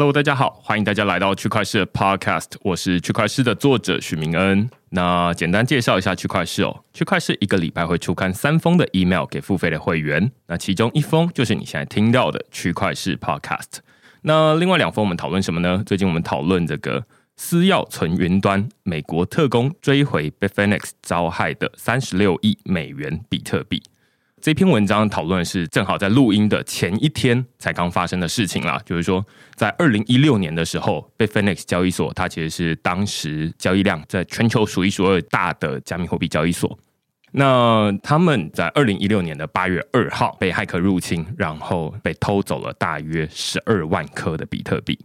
Hello，大家好，欢迎大家来到区块势的 Podcast，我是区块势的作者许明恩。那简单介绍一下区块势哦，区块势一个礼拜会出刊三封的 email 给付费的会员，那其中一封就是你现在听到的区块势 Podcast。那另外两封我们讨论什么呢？最近我们讨论这个私钥存云端，美国特工追回 b i f i n e x 遭害的三十六亿美元比特币。这篇文章讨论是正好在录音的前一天才刚发生的事情啦，就是说在二零一六年的时候，Bitfinex 交易所它其实是当时交易量在全球数一数二大的加密货币交易所。那他们在二零一六年的八月二号被骇客入侵，然后被偷走了大约十二万颗的比特币。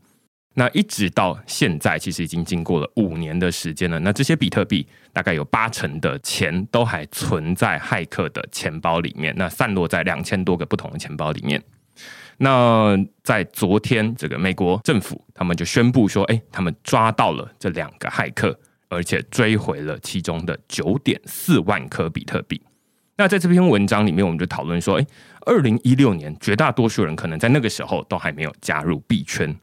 那一直到现在，其实已经经过了五年的时间了。那这些比特币大概有八成的钱都还存在骇客的钱包里面，那散落在两千多个不同的钱包里面。那在昨天，这个美国政府他们就宣布说，哎，他们抓到了这两个骇客，而且追回了其中的九点四万颗比特币。那在这篇文章里面，我们就讨论说，哎，二零一六年绝大多数人可能在那个时候都还没有加入币圈。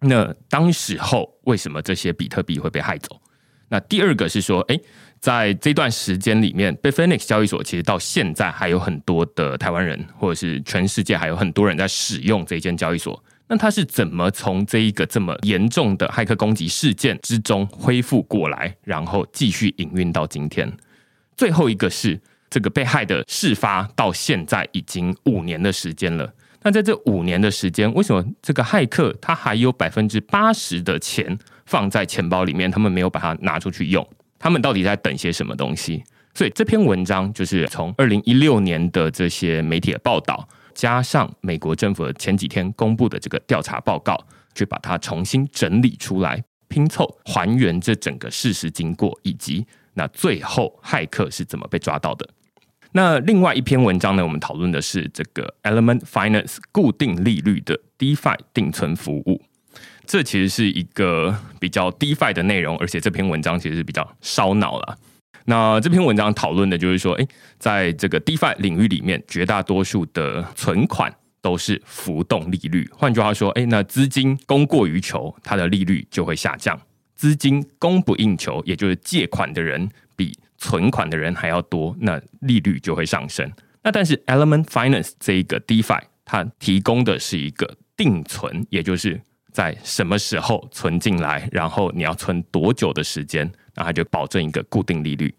那当时候为什么这些比特币会被害走？那第二个是说，诶，在这段时间里面，Bitfinex 交易所其实到现在还有很多的台湾人，或者是全世界还有很多人在使用这间交易所。那它是怎么从这一个这么严重的骇客攻击事件之中恢复过来，然后继续营运到今天？最后一个是这个被害的事发到现在已经五年的时间了。那在这五年的时间，为什么这个骇客他还有百分之八十的钱放在钱包里面，他们没有把它拿出去用？他们到底在等些什么东西？所以这篇文章就是从二零一六年的这些媒体的报道，加上美国政府前几天公布的这个调查报告，去把它重新整理出来，拼凑还原这整个事实经过，以及那最后骇客是怎么被抓到的。那另外一篇文章呢，我们讨论的是这个 Element Finance 固定利率的 DeFi 定存服务。这其实是一个比较 DeFi 的内容，而且这篇文章其实是比较烧脑了。那这篇文章讨论的就是说，诶，在这个 DeFi 领域里面，绝大多数的存款都是浮动利率。换句话说，诶，那资金供过于求，它的利率就会下降；资金供不应求，也就是借款的人比存款的人还要多，那利率就会上升。那但是 Element Finance 这一个 DeFi，它提供的是一个定存，也就是在什么时候存进来，然后你要存多久的时间，那它就保证一个固定利率。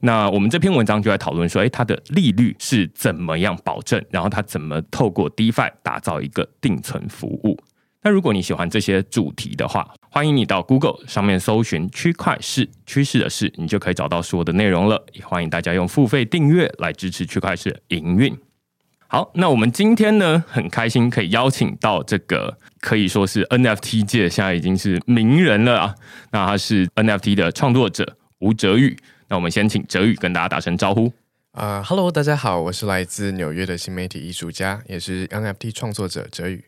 那我们这篇文章就在讨论说，诶，它的利率是怎么样保证，然后它怎么透过 DeFi 打造一个定存服务。那如果你喜欢这些主题的话，欢迎你到 Google 上面搜寻“区块市趋势的势”，你就可以找到所有的内容了。也欢迎大家用付费订阅来支持区块势营运。好，那我们今天呢，很开心可以邀请到这个可以说是 NFT 界现在已经是名人了啊。那他是 NFT 的创作者吴哲宇。那我们先请哲宇跟大家打声招呼。啊、uh，Hello，大家好，我是来自纽约的新媒体艺术家，也是 NFT 创作者哲宇。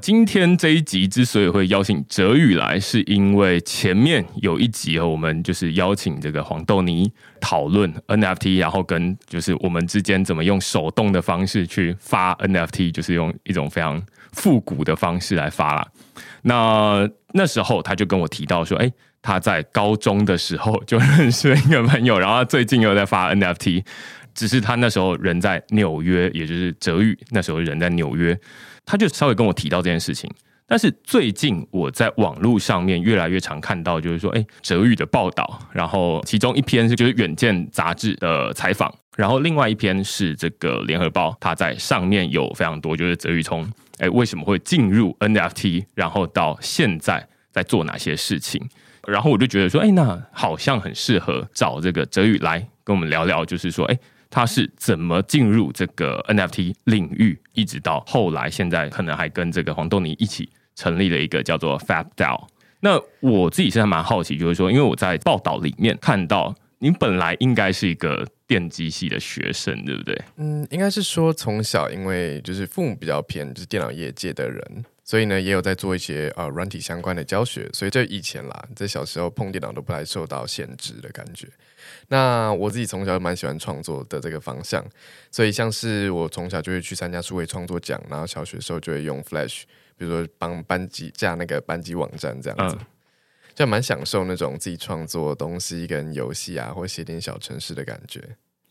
今天这一集之所以会邀请哲宇来，是因为前面有一集我们就是邀请这个黄豆泥讨论 NFT，然后跟就是我们之间怎么用手动的方式去发 NFT，就是用一种非常复古的方式来发啦。那那时候他就跟我提到说，哎，他在高中的时候就认识了一个朋友，然后他最近又在发 NFT，只是他那时候人在纽约，也就是哲宇那时候人在纽约。他就稍微跟我提到这件事情，但是最近我在网络上面越来越常看到，就是说，哎，哲宇的报道，然后其中一篇是就是《远见》杂志的采访，然后另外一篇是这个《联合报》，它在上面有非常多，就是哲宇从哎为什么会进入 NFT，然后到现在在做哪些事情，然后我就觉得说，哎，那好像很适合找这个哲宇来跟我们聊聊，就是说，哎。他是怎么进入这个 NFT 领域，一直到后来，现在可能还跟这个黄豆泥一起成立了一个叫做 FabDAO。那我自己现在蛮好奇，就是说，因为我在报道里面看到，你本来应该是一个电机系的学生，对不对？嗯，应该是说从小因为就是父母比较偏就是电脑业界的人，所以呢也有在做一些呃软体相关的教学，所以这以前啦，在小时候碰电脑都不太受到限制的感觉。那我自己从小就蛮喜欢创作的这个方向，所以像是我从小就会去参加数位创作奖，然后小学的时候就会用 Flash，比如说帮班级架那个班级网站这样子，嗯、就蛮享受那种自己创作东西跟游戏啊，或写点小程式的感觉。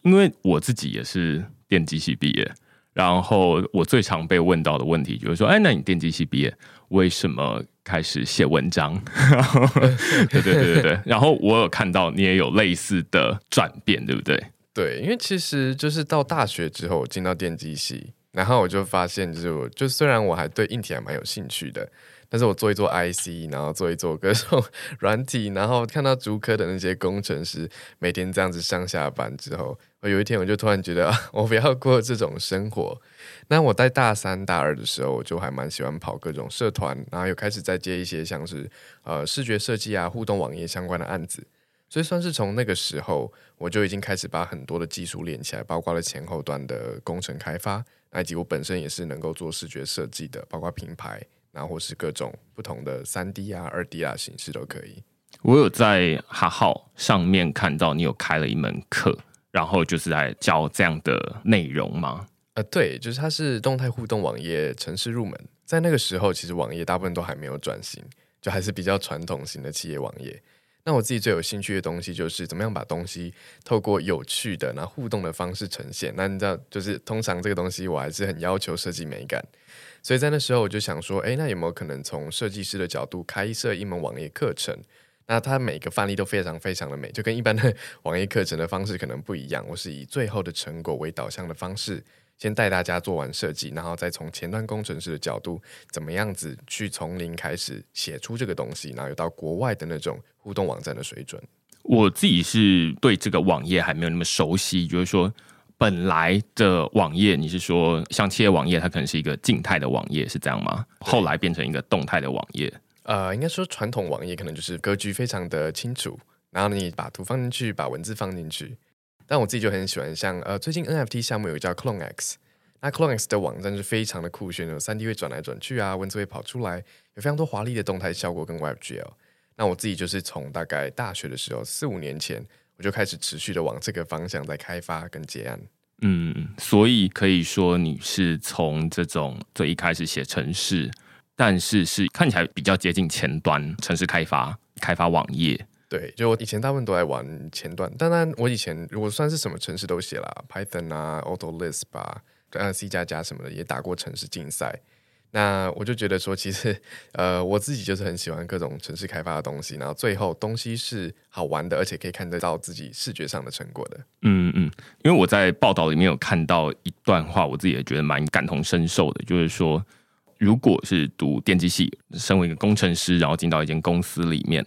因为我自己也是电机系毕业。然后我最常被问到的问题就是说，哎，那你电机系毕业，为什么开始写文章？对对对对对。然后我有看到你也有类似的转变，对不对？对，因为其实就是到大学之后进到电机系，然后我就发现，就是我就虽然我还对硬体还蛮有兴趣的。但是我做一做 IC，然后做一做各种软体，然后看到竹科的那些工程师每天这样子上下班之后，我有一天我就突然觉得，啊，我不要过这种生活。那我在大三、大二的时候，我就还蛮喜欢跑各种社团，然后又开始在接一些像是呃视觉设计啊、互动网页相关的案子。所以算是从那个时候，我就已经开始把很多的技术练起来，包括了前后端的工程开发，以及我本身也是能够做视觉设计的，包括品牌。然后或是各种不同的三 D 啊、二 D 啊形式都可以。我有在哈号上面看到你有开了一门课，然后就是在教这样的内容吗？呃，对，就是它是动态互动网页程式入门。在那个时候，其实网页大部分都还没有转型，就还是比较传统型的企业网页。那我自己最有兴趣的东西就是怎么样把东西透过有趣的、然后互动的方式呈现。那你知道，就是通常这个东西我还是很要求设计美感。所以在那时候我就想说，哎，那有没有可能从设计师的角度开设一门网页课程？那它每个范例都非常非常的美，就跟一般的 网页课程的方式可能不一样。我是以最后的成果为导向的方式，先带大家做完设计，然后再从前端工程师的角度，怎么样子去从零开始写出这个东西，然后有到国外的那种互动网站的水准。我自己是对这个网页还没有那么熟悉，就是说。本来的网页，你是说像企业网页，它可能是一个静态的网页，是这样吗？后来变成一个动态的网页。呃，应该说传统网页可能就是格局非常的清楚，然后你把图放进去，把文字放进去。但我自己就很喜欢像呃，最近 NFT 项目有个叫 CloneX，那 CloneX 的网站是非常的酷炫，有三 D 会转来转去啊，文字会跑出来，有非常多华丽的动态效果跟 WebGL。那我自己就是从大概大学的时候四五年前。我就开始持续的往这个方向在开发跟结案。嗯，所以可以说你是从这种最一开始写程式，但是是看起来比较接近前端程式开发，开发网页。对，就我以前大部分都在玩前端，当然我以前如果算是什么城市都写了，Python 啊，AutoLisp 啊，呃，C 加加什么的也打过城市竞赛。那我就觉得说，其实，呃，我自己就是很喜欢各种城市开发的东西，然后最后东西是好玩的，而且可以看得到自己视觉上的成果的。嗯嗯，因为我在报道里面有看到一段话，我自己也觉得蛮感同身受的，就是说，如果是读电机系，身为一个工程师，然后进到一间公司里面，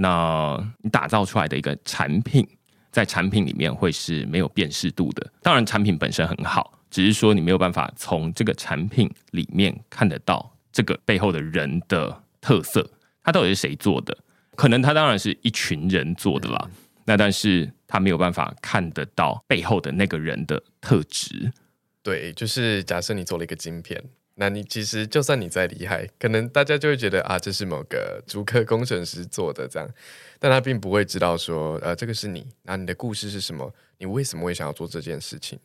那你打造出来的一个产品，在产品里面会是没有辨识度的。当然，产品本身很好。只是说你没有办法从这个产品里面看得到这个背后的人的特色，他到底是谁做的？可能他当然是一群人做的啦，那但是他没有办法看得到背后的那个人的特质。对，就是假设你做了一个晶片，那你其实就算你再厉害，可能大家就会觉得啊，这是某个主科工程师做的这样，但他并不会知道说，呃，这个是你，那你的故事是什么？你为什么会想要做这件事情？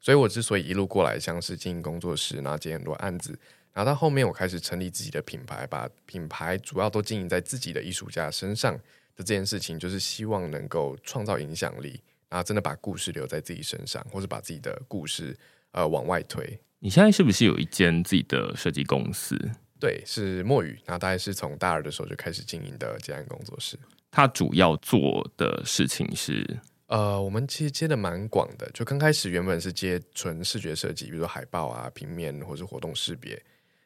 所以，我之所以一路过来，像是经营工作室，然后接很多案子，然后到后面我开始成立自己的品牌，把品牌主要都经营在自己的艺术家身上的这件事情，就是希望能够创造影响力，然后真的把故事留在自己身上，或者把自己的故事呃往外推。你现在是不是有一间自己的设计公司？对，是墨雨，然后大概是从大二的时候就开始经营的接案工作室。它主要做的事情是，呃，我们其实接的蛮广的，就刚开始原本是接纯视觉设计，比如说海报啊、平面或是活动识别。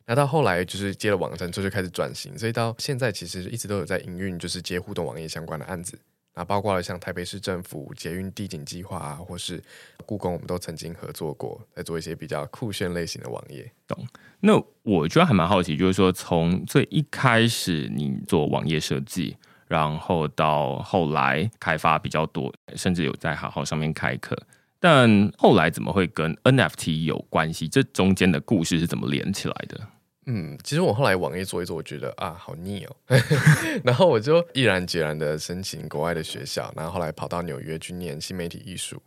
那到后来就是接了网站之后就开始转型，所以到现在其实一直都有在营运，就是接互动网页相关的案子。那包括了像台北市政府捷运地景计划啊，或是故宫，我们都曾经合作过，在做一些比较酷炫类型的网页。懂？那我觉得还蛮好奇，就是说从最一开始你做网页设计，然后到后来开发比较多，甚至有在好好上面开课，但后来怎么会跟 NFT 有关系？这中间的故事是怎么连起来的？嗯，其实我后来网页做一做，我觉得啊，好腻哦，然后我就毅然决然的申请国外的学校，然后后来跑到纽约去念新媒体艺术。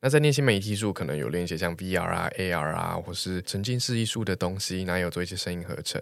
那在念新媒体艺术，可能有练一些像 VR 啊、AR 啊，或是沉浸式艺术的东西，然后有做一些声音合成。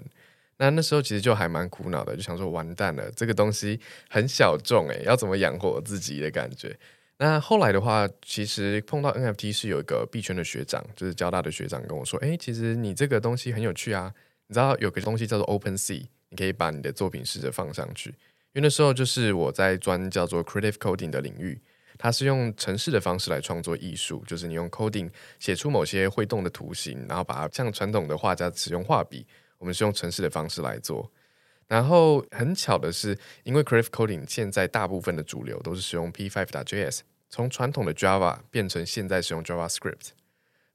那那时候其实就还蛮苦恼的，就想说完蛋了，这个东西很小众诶，要怎么养活自己的感觉。那后来的话，其实碰到 NFT 是有一个币圈的学长，就是交大的学长跟我说，诶，其实你这个东西很有趣啊。你知道有个东西叫做 OpenSea，你可以把你的作品试着放上去。因为那时候就是我在专叫做 Creative Coding 的领域，它是用程式的方式来创作艺术，就是你用 Coding 写出某些会动的图形，然后把它像传统的画家使用画笔，我们是用程式的方式来做。然后很巧的是，因为 Creative Coding 现在大部分的主流都是使用 P5.js，从传统的 Java 变成现在使用 JavaScript。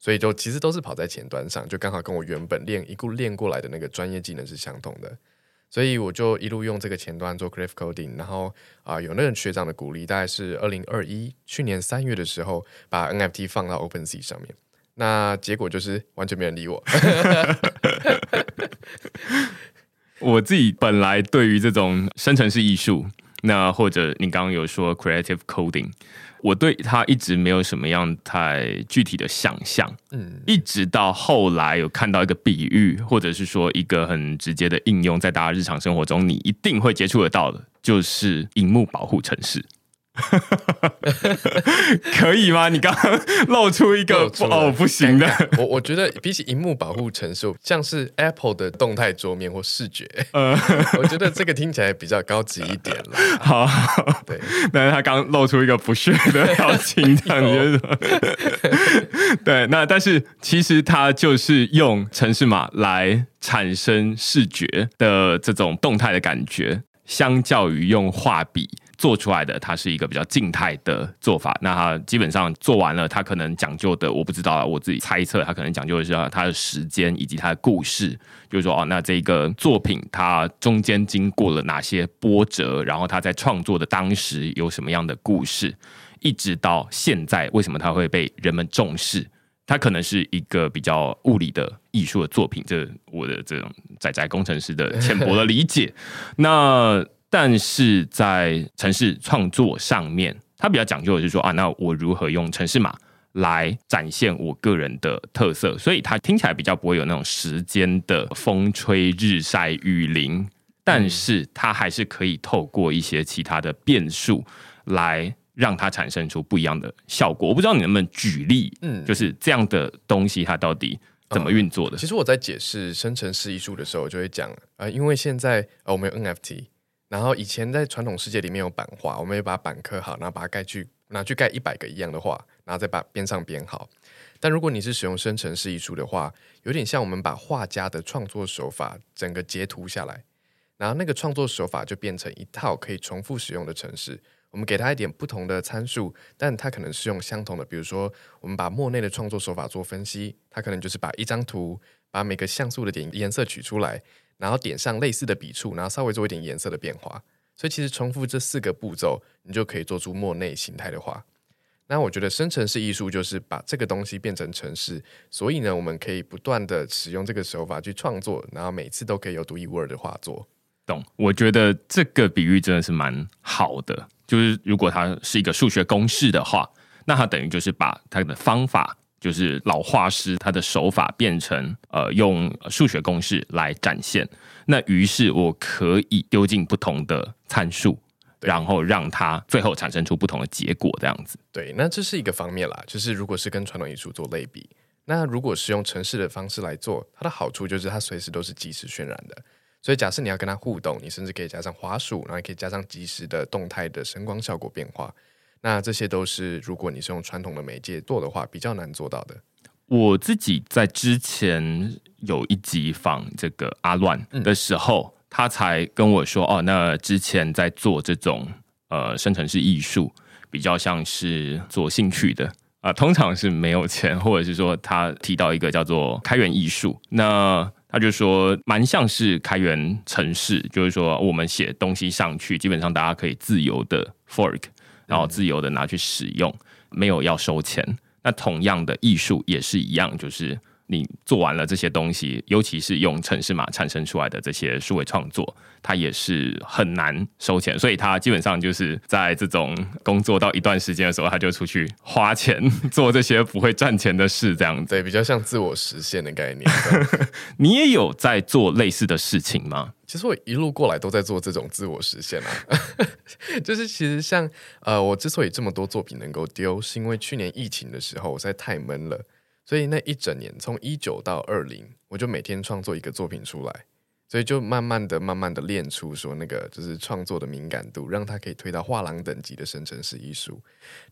所以就其实都是跑在前端上，就刚好跟我原本练一路练过来的那个专业技能是相同的，所以我就一路用这个前端做 Creative Coding，然后啊、有那个学长的鼓励，大概是二零二一去年三月的时候把 NFT 放到 OpenSea 上面，那结果就是完全没人理我。我自己本来对于这种生成式艺术，那或者你刚刚有说 Creative Coding。我对他一直没有什么样太具体的想象，嗯，一直到后来有看到一个比喻，或者是说一个很直接的应用，在大家日常生活中你一定会接触得到的，就是荧幕保护程式。可以吗？你刚刚露出一个哦，不行的。我我觉得比起荧幕保护程式，像是 Apple 的动态桌面或视觉，呃，我觉得这个听起来比较高级一点了。好，对。但是他刚露出一个不屑的表情，这样子。对，那但是其实它就是用程式码来产生视觉的这种动态的感觉，相较于用画笔。做出来的，它是一个比较静态的做法。那它基本上做完了，它可能讲究的我不知道啊，我自己猜测，它可能讲究的是它的时间以及它的故事。就是说，哦，那这个作品它中间经过了哪些波折，然后它在创作的当时有什么样的故事，一直到现在为什么它会被人们重视？它可能是一个比较物理的艺术的作品。这我的这种仔仔工程师的浅薄的理解。那。但是在城市创作上面，它比较讲究的是说啊，那我如何用城市码来展现我个人的特色？所以它听起来比较不会有那种时间的风吹日晒雨淋，但是它还是可以透过一些其他的变数来让它产生出不一样的效果。我不知道你能不能举例，嗯，就是这样的东西它到底怎么运作的？嗯，其实我在解释生成式艺术的时候，我就会讲，呃，因为现在呃我们有 NFT。然后以前在传统世界里面有版画，我们也把版刻好，然后把它盖去拿去盖一百个一样的画，然后再把边上编好。但如果你是使用生成式艺术的话，有点像我们把画家的创作手法整个截图下来，然后那个创作手法就变成一套可以重复使用的程式。我们给它一点不同的参数，但它可能是用相同的。比如说，我们把莫内的创作手法做分析，它可能就是把一张图，把每个像素的点颜色取出来。然后点上类似的笔触，然后稍微做一点颜色的变化，所以其实重复这四个步骤，你就可以做出莫内形态的画。那我觉得生成式艺术就是把这个东西变成城市，所以呢，我们可以不断的使用这个手法去创作，然后每次都可以有独一无二的画作。懂？我觉得这个比喻真的是蛮好的，就是如果它是一个数学公式的话，那它等于就是把它的方法。就是老画师他的手法变成呃用数学公式来展现，那于是我可以丢进不同的参数，然后让它最后产生出不同的结果，这样子。对，那这是一个方面啦。就是如果是跟传统艺术做类比，那如果是用城市的方式来做，它的好处就是它随时都是即时渲染的。所以假设你要跟它互动，你甚至可以加上滑鼠，然后也可以加上即时的动态的声光效果变化。那这些都是如果你是用传统的媒介做的话，比较难做到的。我自己在之前有一集访这个阿乱的时候，嗯、他才跟我说：“哦，那之前在做这种呃生成式艺术，比较像是做兴趣的啊、呃，通常是没有钱，或者是说他提到一个叫做开源艺术，那他就说蛮像是开源城市，就是说我们写东西上去，基本上大家可以自由的 fork，然后自由的拿去使用，没有要收钱。”那同样的艺术也是一样，就是你做完了这些东西，尤其是用城市码产生出来的这些数位创作，它也是很难收钱，所以他基本上就是在这种工作到一段时间的时候，他就出去花钱做这些不会赚钱的事，这样子。对，比较像自我实现的概念。你也有在做类似的事情吗？其实我一路过来都在做这种自我实现啊，就是其实像呃，我之所以这么多作品能够丢，是因为去年疫情的时候我实在太闷了，所以那一整年从一九到二零，我就每天创作一个作品出来。所以就慢慢的、慢慢的练出说那个就是创作的敏感度，让它可以推到画廊等级的生成式艺术。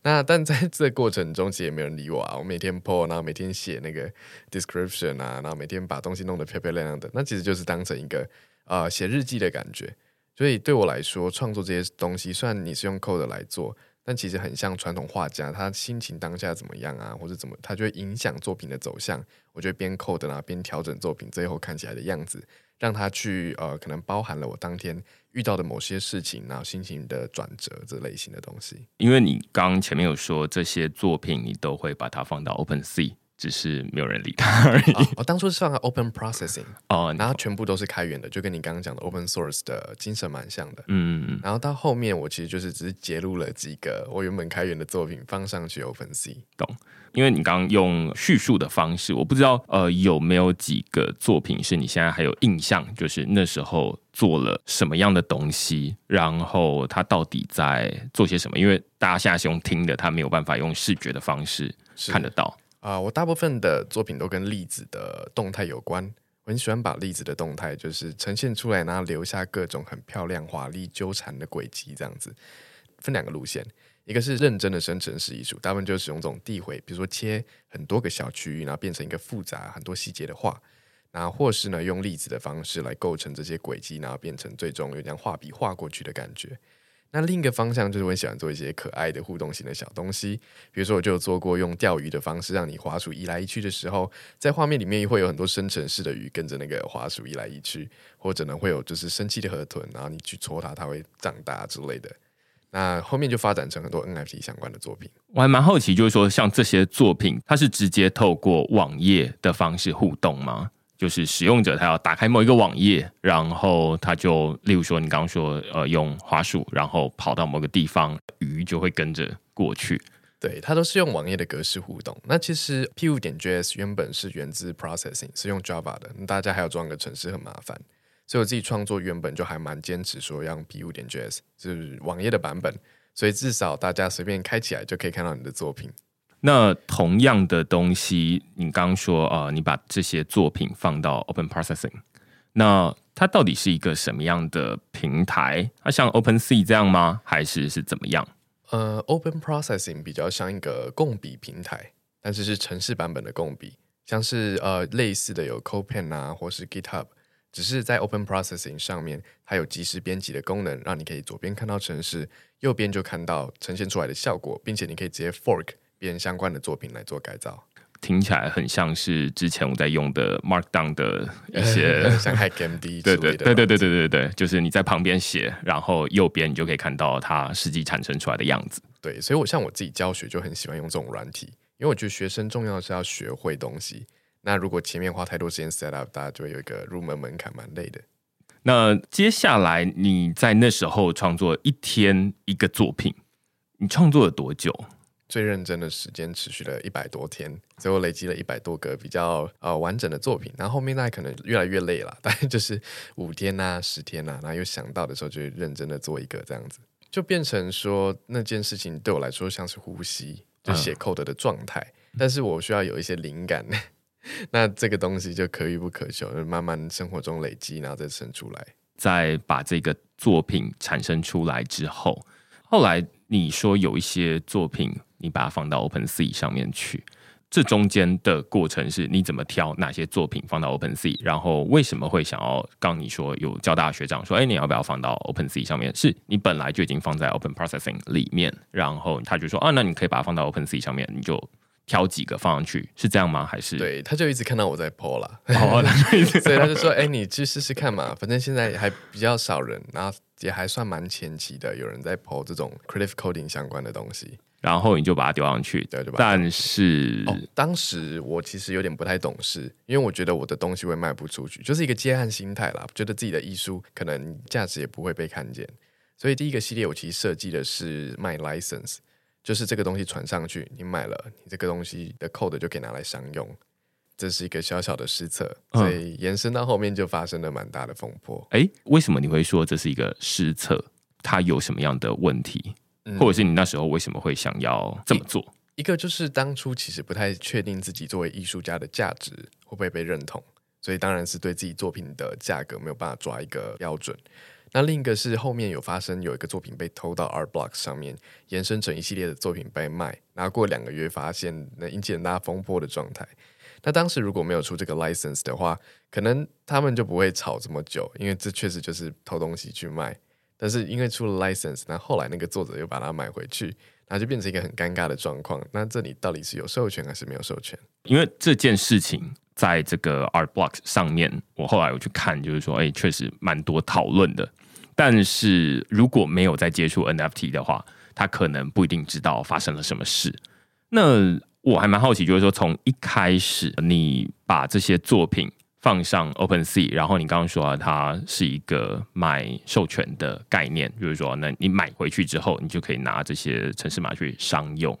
那但在 这过程中，其实也没人理我啊。我每天 po，然后每天写那个 description 啊，然后每天把东西弄得漂漂亮亮的，那其实就是当成一个呃写日记的感觉。所以对我来说，创作这些东西，虽然你是用 code 来做，但其实很像传统画家，他心情当下怎么样啊，或者怎么，他就会影响作品的走向。我就边扣的啦，边调整作品最后看起来的样子。让他去呃，可能包含了我当天遇到的某些事情，然后心情的转折这类型的东西。因为你刚前面有说这些作品，你都会把它放到 OpenSea。只是没有人理他而已。我当初是放在 Open Processing 哦，然后全部都是开源的，就跟你刚刚讲的 Open Source 的精神蛮像的。嗯嗯。然后到后面，我其实就是只是截录了几个我原本开源的作品放上去 OpenSea。懂？因为你刚刚用叙述的方式，我不知道呃有没有几个作品是你现在还有印象，就是那时候做了什么样的东西，然后他到底在做些什么？因为大家现在是用听的，他没有办法用视觉的方式看得到。啊、我大部分的作品都跟粒子的动态有关。我很喜欢把粒子的动态就是呈现出来，然后留下各种很漂亮、华丽纠缠的轨迹，这样子。分两个路线，一个是认真的生成式艺术，大部分就是使用这种递回，比如说切很多个小区域，然后变成一个复杂很多细节的画。然后或是呢，用粒子的方式来构成这些轨迹，然后变成最终有点画笔画过去的感觉。那另一个方向就是我很喜欢做一些可爱的互动型的小东西，比如说我就做过用钓鱼的方式，让你滑鼠移来移去的时候，在画面里面会有很多生成式的鱼跟着那个滑鼠移来移去，或者呢会有就是生气的河豚，然后你去戳它，它会长大之类的。那后面就发展成很多 NFT 相关的作品。我还蛮好奇，就是说像这些作品，它是直接透过网页的方式互动吗？就是使用者他要打开某一个网页，然后他就，例如说你刚刚说，呃，用滑鼠，然后跑到某个地方，鱼就会跟着过去。对，它都是用网页的格式互动。那其实 P 五点 JS 原本是源自 Processing，是用 Java 的。大家还要装个程式很麻烦，所以我自己创作原本就还蛮坚持说要用 P 五点 JS，就是网页的版本。所以至少大家随便开起来就可以看到你的作品。那同样的东西，你刚刚说啊、你把这些作品放到 Open Processing，那它到底是一个什么样的平台？它像 OpenSea 这样吗？还是是怎么样？呃，Open Processing 比较像一个共笔平台，但是是程式版本的共笔，像是呃类似的有 CodePen 啊，或是 GitHub，只是在 Open Processing 上面，它有即时编辑的功能，让你可以左边看到程式，右边就看到呈现出来的效果，并且你可以直接 Fork。编相关的作品来做改造，听起来很像是之前我在用的 Markdown 的一些 像 HackMD 对对对对对对对对，就是你在旁边写，然后右边你就可以看到它实际产生出来的样子。对，所以我像我自己教学就很喜欢用这种软体，因为我觉得学生重要的是要学会东西。那如果前面花太多时间 set up，大家就会有一个入门门槛，蛮累的。那接下来你在那时候创作一天一个作品，你创作了多久？最认真的时间持续了一百多天，最后累积了一百多个比较呃完整的作品。然后后面那可能越来越累了，大概就是五天呐、啊、十天呐、啊，然后又想到的时候就认真的做一个这样子，就变成说那件事情对我来说像是呼吸，就写 code 的状态。嗯、但是我需要有一些灵感，那这个东西就可遇不可求，就慢慢生活中累积，然后再生出来。在把这个作品产生出来之后，后来你说有一些作品，你把它放到 OpenSea 上面去。这中间的过程是你怎么挑哪些作品放到 OpenSea，然后为什么会想要？刚你说有交大学长说，哎，你要不要放到 OpenSea 上面？是你本来就已经放在 Open Processing 里面，然后他就说，啊，那你可以把它放到 OpenSea 上面，你就挑几个放上去，是这样吗？还是？对，他就一直看到我在 po 啦，哦、所以他就说，哎，你去试试看嘛，反正现在还比较少人，然后也还算蛮前期的，有人在 po 这种 Creative Coding 相关的东西。然后你就把它丢上去，对，对吧？但是、哦，当时我其实有点不太懂事，因为我觉得我的东西会卖不出去，就是一个接案心态啦，觉得自己的艺术可能价值也不会被看见，所以第一个系列我其实设计的是卖 license，就是这个东西传上去，你买了，你这个东西的 code 就可以拿来商用，这是一个小小的失策，所以延伸到后面就发生了蛮大的风波。哎、嗯，为什么你会说这是一个失策？它有什么样的问题？或者是你那时候为什么会想要这么做？一，一个就是当初其实不太确定自己作为艺术家的价值会不会被认同，所以当然是对自己作品的价格没有办法抓一个标准。那另一个是后面有发生有一个作品被偷到 Art Blocks 上面，延伸成一系列的作品被卖，然后过两个月发现那引起很大风波的状态。那当时如果没有出这个 license 的话，可能他们就不会吵这么久，因为这确实就是偷东西去卖。但是因为出了 license，那后来那个作者又把它买回去，那就变成一个很尴尬的状况。那这里到底是有授权还是没有授权？因为这件事情在这个 Art Blocks 上面，我后来我去看，就是说，哎，确实蛮多讨论的。但是如果没有再接触 NFT 的话，他可能不一定知道发生了什么事。那我还蛮好奇，就是说从一开始你把这些作品。放上 OpenSea，然后你刚刚说啊，它是一个买授权的概念，就是说，那你买回去之后，你就可以拿这些城市码去商用。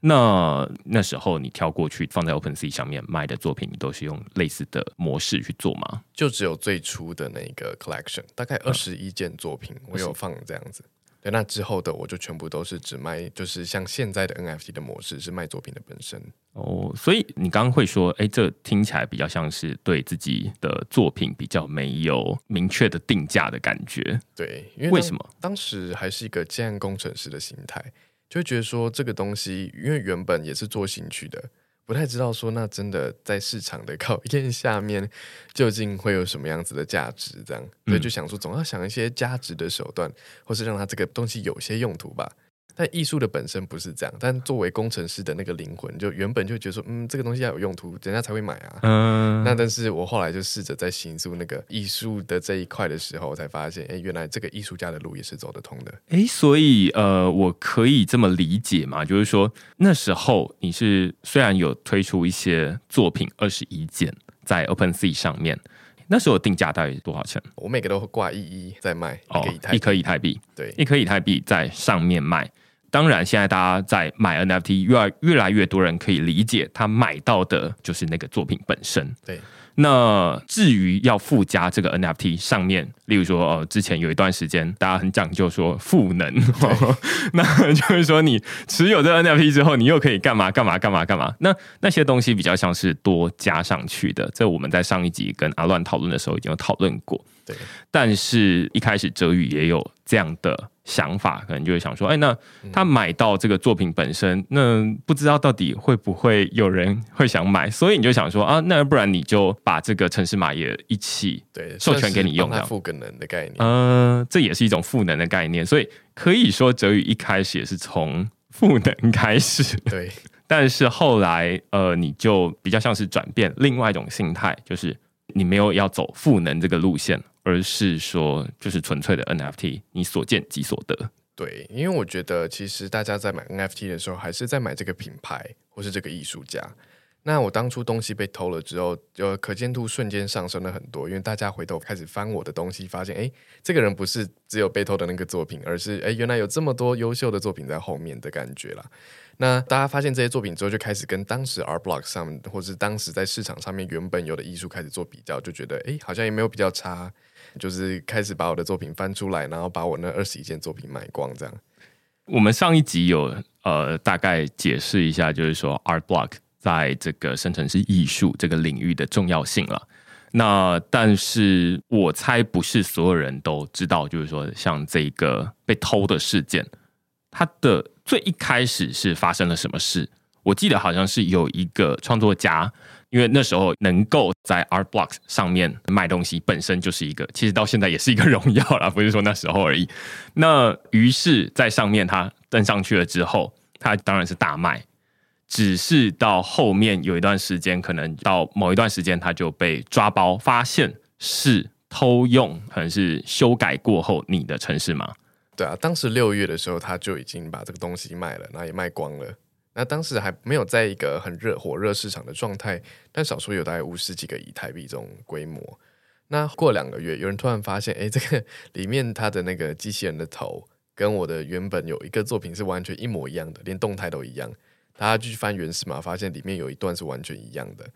那那时候你跳过去放在 OpenSea 上面卖的作品，都是用类似的模式去做吗？就只有最初的那个 collection，大概二十一件作品，我有放这样子。对，那之后的我就全部都是只卖，就是像现在的 NFT 的模式是卖作品的本身。哦，所以你刚刚会说，哎，这听起来比较像是对自己的作品比较没有明确的定价的感觉。对，因为为什么？当时还是一个建案工程师的心态，就会觉得说这个东西，因为原本也是做兴趣的。不太知道说，那真的在市场的考验下面，究竟会有什么样子的价值？这样，所以就想说，总要想一些价值的手段，或是让它这个东西有些用途吧。但艺术的本身不是这样，但作为工程师的那个灵魂，就原本就觉得说，嗯，这个东西要有用途，人家才会买啊。嗯，那但是我后来就试着在行塑那个艺术的这一块的时候，我才发现，哎，原来这个艺术家的路也是走得通的。哎，所以呃，我可以这么理解嘛？就是说那时候你是虽然有推出一些作品二十一件在 OpenSea 上面，那时候定价大概多少钱？我每个都会挂一一在卖，哦，一颗以太币，对，一颗以太币在上面卖。当然，现在大家在买 NFT，越来越来越多人可以理解，他买到的就是那个作品本身。对。那至于要附加这个 NFT 上面，例如说，呃，之前有一段时间大家很讲究说赋能，那就是说你持有这个 NFT 之后，你又可以干嘛干嘛干嘛干嘛。那那些东西比较像是多加上去的。这我们在上一集跟阿乱讨论的时候已经有讨论过。对。但是一开始哲宇也有这样的。想法可能就会想说，哎，那他买到这个作品本身，那不知道到底会不会有人 会想买，所以你就想说啊，那不然你就把这个城市码也一起对授权给你用，赋个能的概念，嗯、呃，这也是一种赋能的概念，所以可以说哲宇一开始也是从赋能开始，对，但是后来呃，你就比较像是转变另外一种心态，就是你没有要走赋能这个路线。而是说，就是纯粹的 NFT，你所见即所得。对，因为我觉得，其实大家在买 NFT 的时候，还是在买这个品牌或是这个艺术家。那我当初东西被偷了之后，就可见度瞬间上升了很多，因为大家回头开始翻我的东西，发现，哎，这个人不是只有被偷的那个作品，而是，哎，原来有这么多优秀的作品在后面的感觉啦。那大家发现这些作品之后，就开始跟当时 R Block 上，或是当时在市场上面原本有的艺术开始做比较，就觉得，哎，好像也没有比较差。就是开始把我的作品翻出来，然后把我那二十一件作品卖光，这样。我们上一集有呃大概解释一下，就是说 Art Block 在这个生成式艺术这个领域的重要性了。那但是我猜不是所有人都知道，就是说像这个被偷的事件，它的最一开始是发生了什么事？我记得好像是有一个创作家。因为那时候能够在 Art Blocks 上面卖东西，本身就是一个，其实到现在也是一个荣耀啦，不是说那时候而已。那于是，在上面他登上去了之后，他当然是大卖。只是到后面有一段时间，可能到某一段时间，他就被抓包，发现是偷用，可能是修改过后你的城市码。对啊，当时六月的时候，他就已经把这个东西卖了，那也卖光了。那当时还没有在一个很热火热市场的状态，但少说有大概五十几个以太币这种规模。那过两个月，有人突然发现，哎，这个里面它的那个机器人的头跟我的原本有一个作品是完全一模一样的，连动态都一样。大家去翻原始码，发现里面有一段是完全一样的。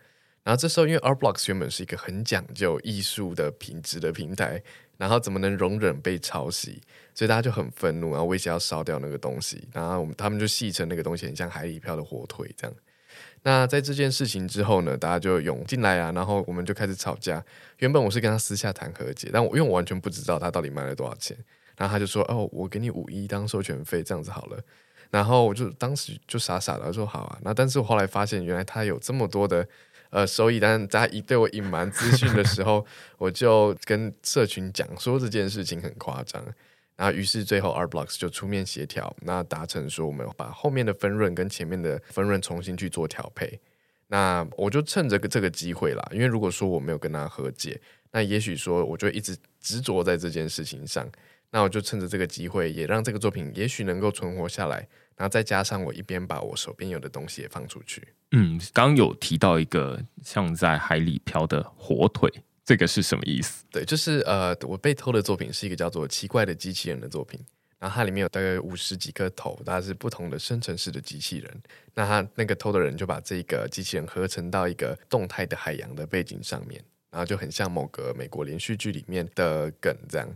然后这时候，因为 Art Blocks 原本是一个很讲究艺术的品质的平台。然后怎么能容忍被抄袭？所以大家就很愤怒，然后威胁要烧掉那个东西。然后我们他们就戏称那个东西很像海里漂的火腿这样。那在这件事情之后呢，大家就涌进来啊，然后我们就开始吵架。原本我是跟他私下谈和解，但我因为我完全不知道他到底卖了多少钱。然后他就说：“哦，我给你五亿当授权费，这样子好了。”然后我就当时就傻傻的说：“好啊。”那但是我后来发现，原来他有这么多的。呃，收益，但是他一对我隐瞒资讯的时候，我就跟社群讲说这件事情很夸张，然后于是最后 Art Blocks 就出面协调，那达成说我们把后面的分润跟前面的分润重新去做调配，那我就趁着这个机会啦，因为如果说我没有跟他和解，那也许说我就一直执着在这件事情上，那我就趁着这个机会，也让这个作品也许能够存活下来。然后再加上我一边把我手边有的东西也放出去。嗯，刚有提到一个像在海里漂的火腿，这个是什么意思？对，就是呃，我被偷的作品是一个叫做《奇怪的机器人》的作品，然后它里面有大概五十几颗头，它是不同的生成式的机器人。那他那个偷的人就把这个机器人合成到一个动态的海洋的背景上面，然后就很像某个美国连续剧里面的梗这样。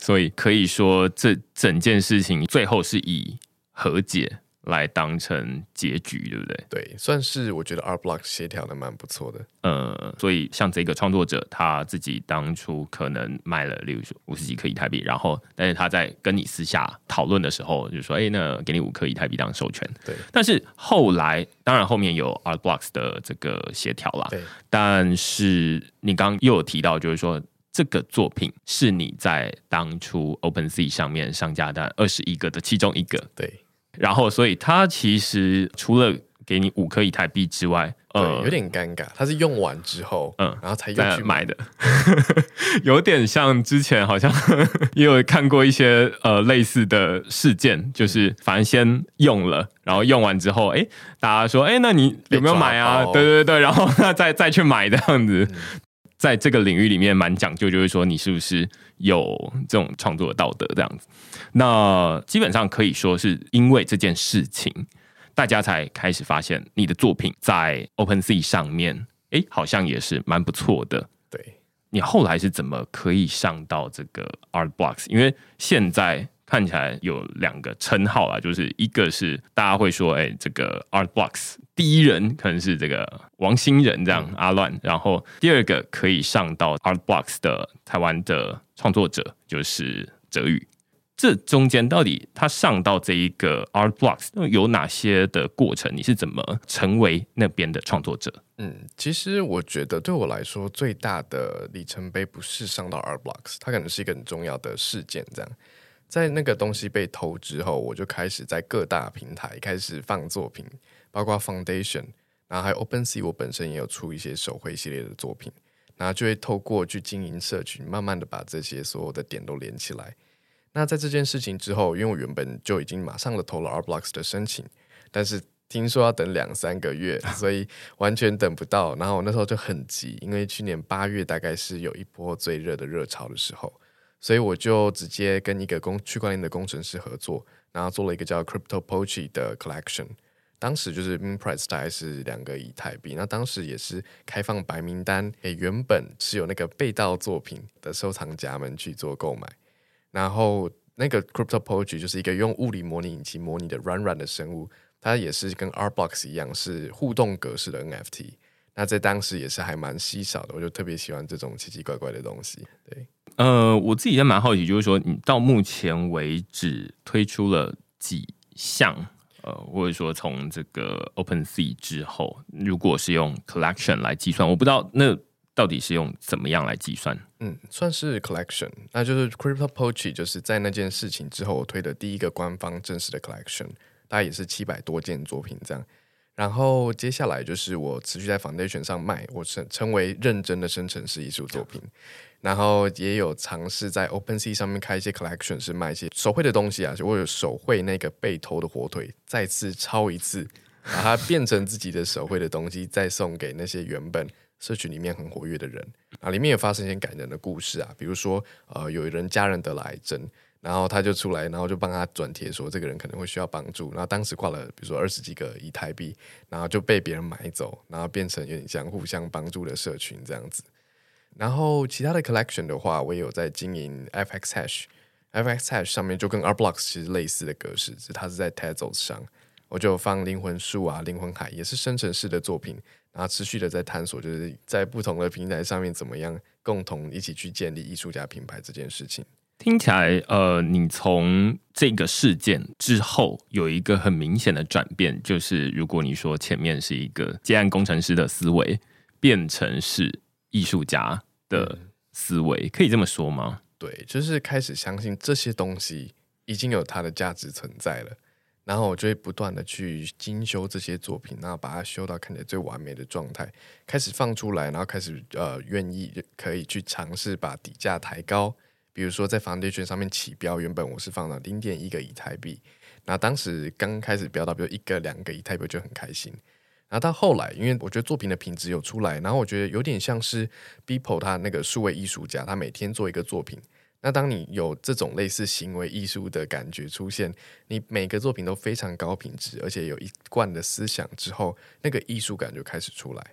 所以可以说，这整件事情最后是以。和解来当成结局，对不对？对，算是我觉得 Art Blocks 协调的蛮不错的。呃，所以像这个创作者他自己当初可能卖了，例如说五十几颗以太币，然后但是他在跟你私下讨论的时候就说：“哎，那给你五颗以太币当授权。”对。但是后来，当然后面有 Art Blocks 的这个协调啦。对。但是你刚刚又有提到，就是说这个作品是你在当初 OpenSea 上面上架的二十一个的其中一个。对。然后，所以它其实除了给你五颗以太币之外，呃，有点尴尬。它是用完之后，嗯，然后才又去买的，有点像之前好像也有看过一些呃类似的事件，就是反正先用了，然后用完之后，哎，大家说，哎，那你有没有买啊？对对对，然后 再再去买这样子。嗯在这个领域里面蛮讲究，就是说你是不是有这种创作的道德这样子。那基本上可以说是因为这件事情，大家才开始发现你的作品在 OpenSea 上面，哎，好像也是蛮不错的。对，你后来是怎么可以上到这个 Art Blocks？因为现在。看起来有两个称号啊，就是一个是大家会说，哎，这个 Art Blocks 第一人可能是这个王新仁这样、嗯、阿乱，然后第二个可以上到 Art Blocks 的台湾的创作者就是哲宇。这中间到底他上到这一个 Art Blocks 有哪些的过程？你是怎么成为那边的创作者？嗯，其实我觉得对我来说最大的里程碑不是上到 Art Blocks，它可能是一个很重要的事件，这样。在那个东西被偷之后，我就开始在各大平台开始放作品，包括 Foundation，然后还有 OpenSea，我本身也有出一些手绘系列的作品，然后就会透过去经营社群，慢慢的把这些所有的点都连起来。那在这件事情之后，因为我原本就已经马上了投了 Art Blocks 的申请，但是听说要等两三个月，所以完全等不到。然后我那时候就很急，因为去年八月大概是有一波最热的热潮的时候。所以我就直接跟一个工区块链的工程师合作，然后做了一个叫 Crypto Poetry 的 Collection。当时就是 Min Price 大概是两个以太币，那当时也是开放白名单给原本是有那个被盗作品的收藏家们去做购买。然后那个 Crypto Poetry 就是一个用物理模拟引擎模拟的软软的生物，它也是跟 r b o x 一样是互动格式的 NFT。那在当时也是还蛮稀少的，我就特别喜欢这种奇奇怪怪的东西。对，呃，我自己也蛮好奇，就是说你到目前为止推出了几项，呃，或者说从这个 OpenSea 之后，如果是用 Collection 来计算，我不知道那到底是用怎么样来计算？嗯，算是 Collection，那就是 Crypto Poetry，就是在那件事情之后我推的第一个官方正式的 Collection，大概也是七百多件作品这样。然后接下来就是我持续在 Foundation 上卖，我成成为认真的生成式艺术作品。然后也有尝试在 OpenSea 上面开一些 Collection，是卖一些手绘的东西啊。就我有手绘那个被偷的火腿，再次抄一次，把它变成自己的手绘的东西，再送给那些原本社群里面很活跃的人。啊，里面有发生一些感人的故事啊，比如说呃，有人家人得了癌症。然后他就出来，然后就帮他转贴说这个人可能会需要帮助。然后当时挂了，比如说二十几个以太币，然后就被别人买走，然后变成有点像互相帮助的社群这样子。然后其他的 collection 的话，我也有在经营 FX Hash，FX Hash 上面就跟 Art Blocks 其实类似的格式，它是在 Tezos 上，我就放灵魂树啊、灵魂海，也是生成式的作品，然后持续的在探索，就是在不同的平台上面怎么样共同一起去建立艺术家品牌这件事情。听起来，呃，你从这个事件之后有一个很明显的转变，就是如果你说前面是一个接案工程师的思维，变成是艺术家的思维，可以这么说吗？对，就是开始相信这些东西已经有它的价值存在了，然后我就会不断的去精修这些作品，然后把它修到看起来最完美的状态，开始放出来，然后开始呃愿意可以去尝试把底价抬高。比如说在 Foundation 上面起标，原本我是放了零点一个以太币，那当时刚开始标到，比如一个两个以太币就很开心。然后到后来，因为我觉得作品的品质有出来，然后我觉得有点像是 Beeple 他那个数位艺术家，他每天做一个作品。那当你有这种类似行为艺术的感觉出现，你每个作品都非常高品质，而且有一贯的思想之后，那个艺术感就开始出来。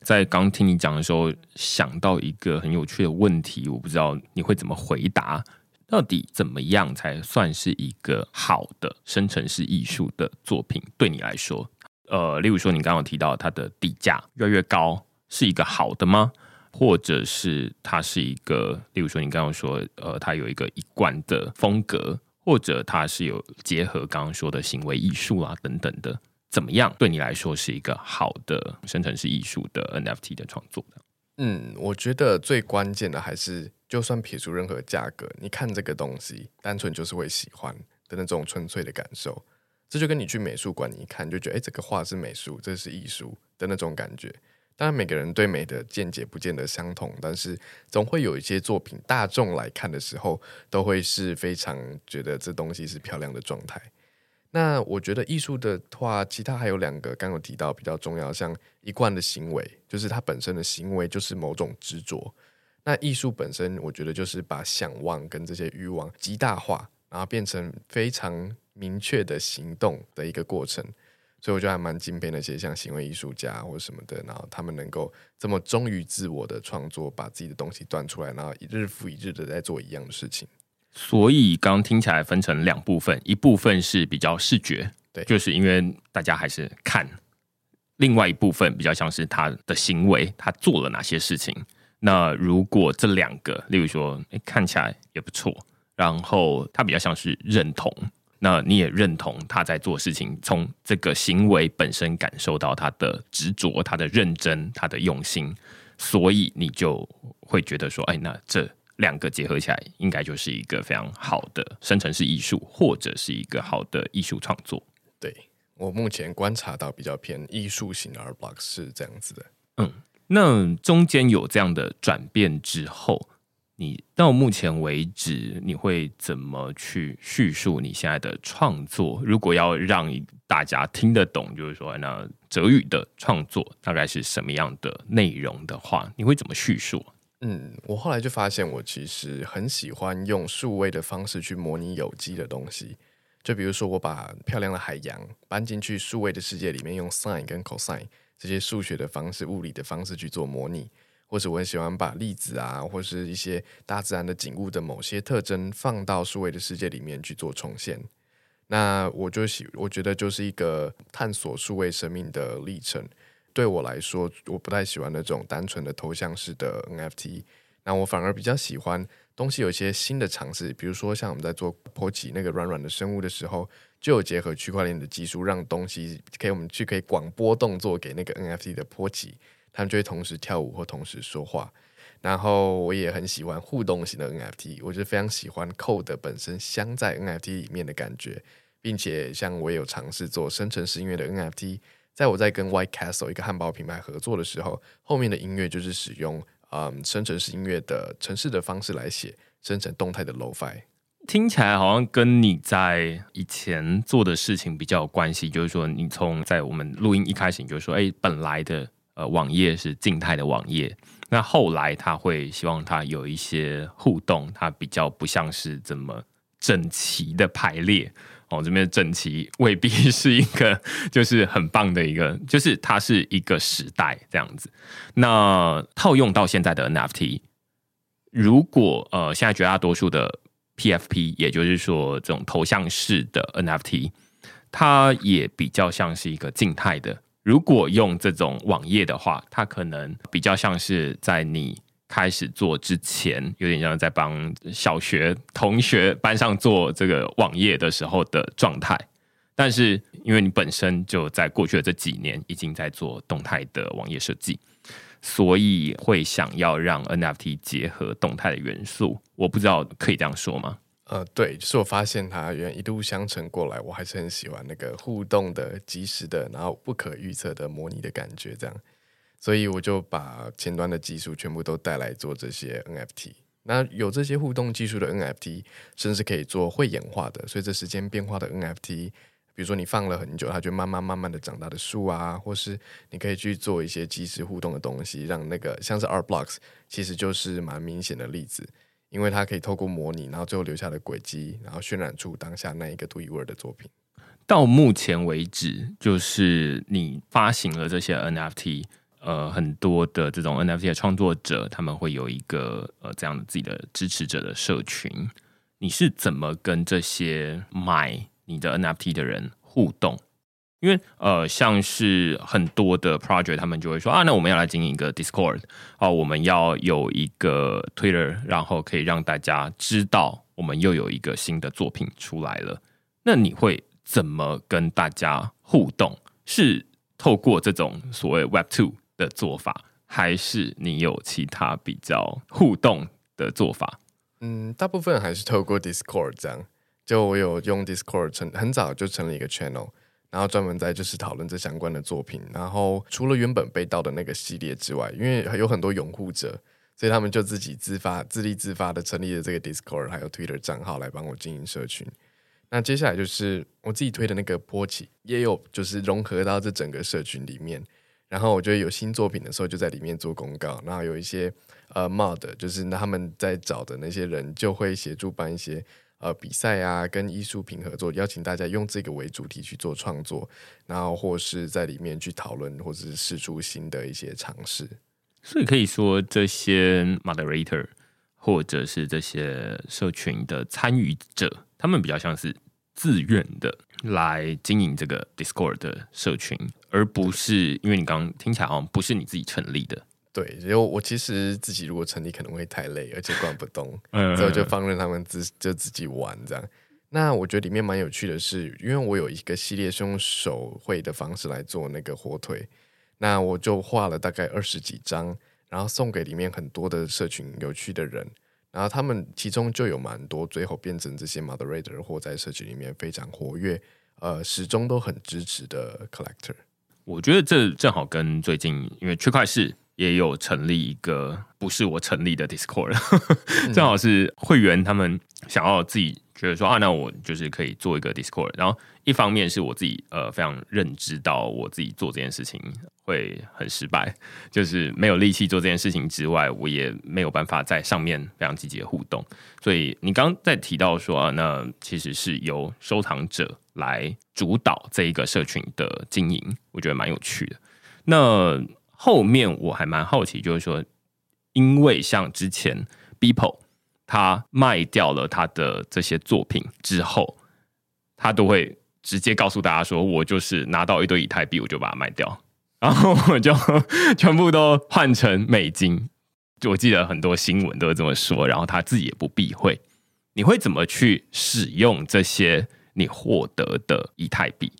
在刚听你讲的时候，想到一个很有趣的问题，我不知道你会怎么回答。到底怎么样才算是一个好的生成式艺术的作品？对你来说，呃，例如说你刚刚提到它的底价越来越高，是一个好的吗？或者是它是一个，例如说你刚刚说，呃，它有一个一贯的风格，或者它是有结合刚刚说的行为艺术啊等等的。怎么样对你来说是一个好的生成式艺术的 NFT 的创作？嗯，我觉得最关键的还是，就算撇除任何价格，你看这个东西，单纯就是会喜欢的那种纯粹的感受。这就跟你去美术馆，你一看就觉得，哎，这个画是美术，这是艺术的那种感觉。当然，每个人对美的见解不见得相同，但是总会有一些作品，大众来看的时候，都会是非常觉得这东西是漂亮的状态。那我觉得艺术的话，其他还有两个，刚刚有提到比较重要，像一贯的行为，就是它本身的行为就是某种执着。那艺术本身，我觉得就是把想望跟这些欲望极大化，然后变成非常明确的行动的一个过程。所以我觉得还蛮敬佩那些像行为艺术家或什么的，然后他们能够这么忠于自我的创作，把自己的东西端出来，然后一日复一日的在做一样的事情。所以刚刚听起来分成两部分，一部分是比较视觉，对，就是因为大家还是看；另外一部分比较像是他的行为，他做了哪些事情。那如果这两个，例如说，诶，看起来也不错，然后他比较像是认同，那你也认同他在做事情，从这个行为本身感受到他的执着、他的认真、他的用心，所以你就会觉得说，哎，那这。两个结合起来，应该就是一个非常好的生成式艺术，或者是一个好的艺术创作。对，我目前观察到比较偏艺术型的 Art Blocks 是这样子的。嗯，那中间有这样的转变之后，你到目前为止，你会怎么去叙述你现在的创作？如果要让大家听得懂，就是说，那哲宇的创作大概是什么样的内容的话，你会怎么叙述？嗯，我后来就发现，我其实很喜欢用数位的方式去模拟有机的东西。就比如说，我把漂亮的海洋搬进去数位的世界里面，用 sin 跟 cos 这些数学的方式、物理的方式去做模拟。或者我很喜欢把粒子啊，或是一些大自然的景物的某些特征放到数位的世界里面去做重现。那我就喜，我觉得就是一个探索数位生命的历程。对我来说，我不太喜欢那种单纯的头像式的 NFT。那我反而比较喜欢东西有一些新的尝试，比如说像我们在做波奇那个软软的生物的时候，就有结合区块链的技术，让东西可以我们去可以广播动作给那个 NFT 的波奇，他们就会同时跳舞或同时说话。然后我也很喜欢互动型的 NFT，我就非常喜欢 code 本身镶在 NFT 里面的感觉，并且像我也有尝试做生成式音乐的 NFT，在我在跟 White Castle 一个汉堡品牌合作的时候，后面的音乐就是使用。嗯，生成式音乐的城市的方式来写，生成动态的 Lo-Fi，听起来好像跟你在以前做的事情比较有关系。就是说，你从在我们录音一开始，你就说，哎，本来的呃网页是静态的网页，那后来他会希望它有一些互动，它比较不像是这么整齐的排列。哦，这边整齐未必 是一个，就是很棒的一个，就是它是一个时代这样子。那套用到现在的 NFT，如果呃现在绝大多数的 PFP，也就是说这种头像式的 NFT，它也比较像是一个静态的。如果用这种网页的话，它可能比较像是在你。开始做之前，有点像在帮小学同学班上做这个网页的时候的状态。但是，因为你本身就在过去的这几年已经在做动态的网页设计，所以会想要让 NFT 结合动态的元素。我不知道可以这样说吗？呃，对，就是我发现它原来一路相承过来，我还是很喜欢那个互动的、即时的，然后不可预测的模拟的感觉，这样。所以我就把前端的技术全部都带来做这些 NFT。那有这些互动技术的 NFT，甚至可以做会演化的，随着时间变化的 NFT。比如说你放了很久，它就慢慢慢慢的长大的树啊，或是你可以去做一些即时互动的东西，让那个像是 Art Blocks，其实就是蛮明显的例子，因为它可以透过模拟，然后最后留下的轨迹，然后渲染出当下那一个独一无二的作品。到目前为止，就是你发行了这些 NFT。呃，很多的这种 NFT 的创作者，他们会有一个呃这样自己的支持者的社群。你是怎么跟这些买你的 NFT 的人互动？因为呃，像是很多的 project，他们就会说啊，那我们要来经营一个 Discord，啊，我们要有一个 Twitter，然后可以让大家知道我们又有一个新的作品出来了。那你会怎么跟大家互动？是透过这种所谓 Web Two？的做法，还是你有其他比较互动的做法？嗯，大部分还是透过 Discord 这样。就我有用 Discord 成很早就成立一个 channel，然后专门在就是讨论这相关的作品。然后除了原本被盗的那个系列之外，因为有很多拥护者，所以他们就自己自发、自立自发的成立了这个 Discord，还有 Twitter 账号来帮我经营社群。那接下来就是我自己推的那个波奇，也有就是融合到这整个社群里面。然后我觉得有新作品的时候，就在里面做公告。然后有一些呃 mod，就是他们在找的那些人，就会协助办一些呃比赛啊，跟艺术品合作，邀请大家用这个为主题去做创作，然后或是在里面去讨论，或者是试出新的一些尝试。所以可以说，这些 moderator 或者是这些社群的参与者，他们比较像是自愿的来经营这个 Discord 的社群。而不是因为你刚刚听起来好像不是你自己成立的，对，因为我其实自己如果成立可能会太累，而且管不动，所以我就放任他们自就自己玩这样。那我觉得里面蛮有趣的是，因为我有一个系列是用手绘的方式来做那个火腿，那我就画了大概二十几张，然后送给里面很多的社群有趣的人，然后他们其中就有蛮多最后变成这些 moderator 或在社群里面非常活跃，呃，始终都很支持的 collector。我觉得这正好跟最近，因为区块势也有成立一个不是我成立的 Discord，正好是会员他们想要自己觉得说啊，那我就是可以做一个 Discord。然后一方面是我自己呃非常认知到我自己做这件事情会很失败，就是没有力气做这件事情之外，我也没有办法在上面非常积极的互动。所以你刚刚在提到说啊，那其实是由收藏者。来主导这一个社群的经营，我觉得蛮有趣的。那后面我还蛮好奇，就是说，因为像之前 Beeple 他卖掉了他的这些作品之后，他都会直接告诉大家说，我就是拿到一堆以太币，我就把它卖掉，然后我就全部都换成美金。就我记得很多新闻都是这么说，然后他自己也不避讳。你会怎么去使用这些你获得的以太币？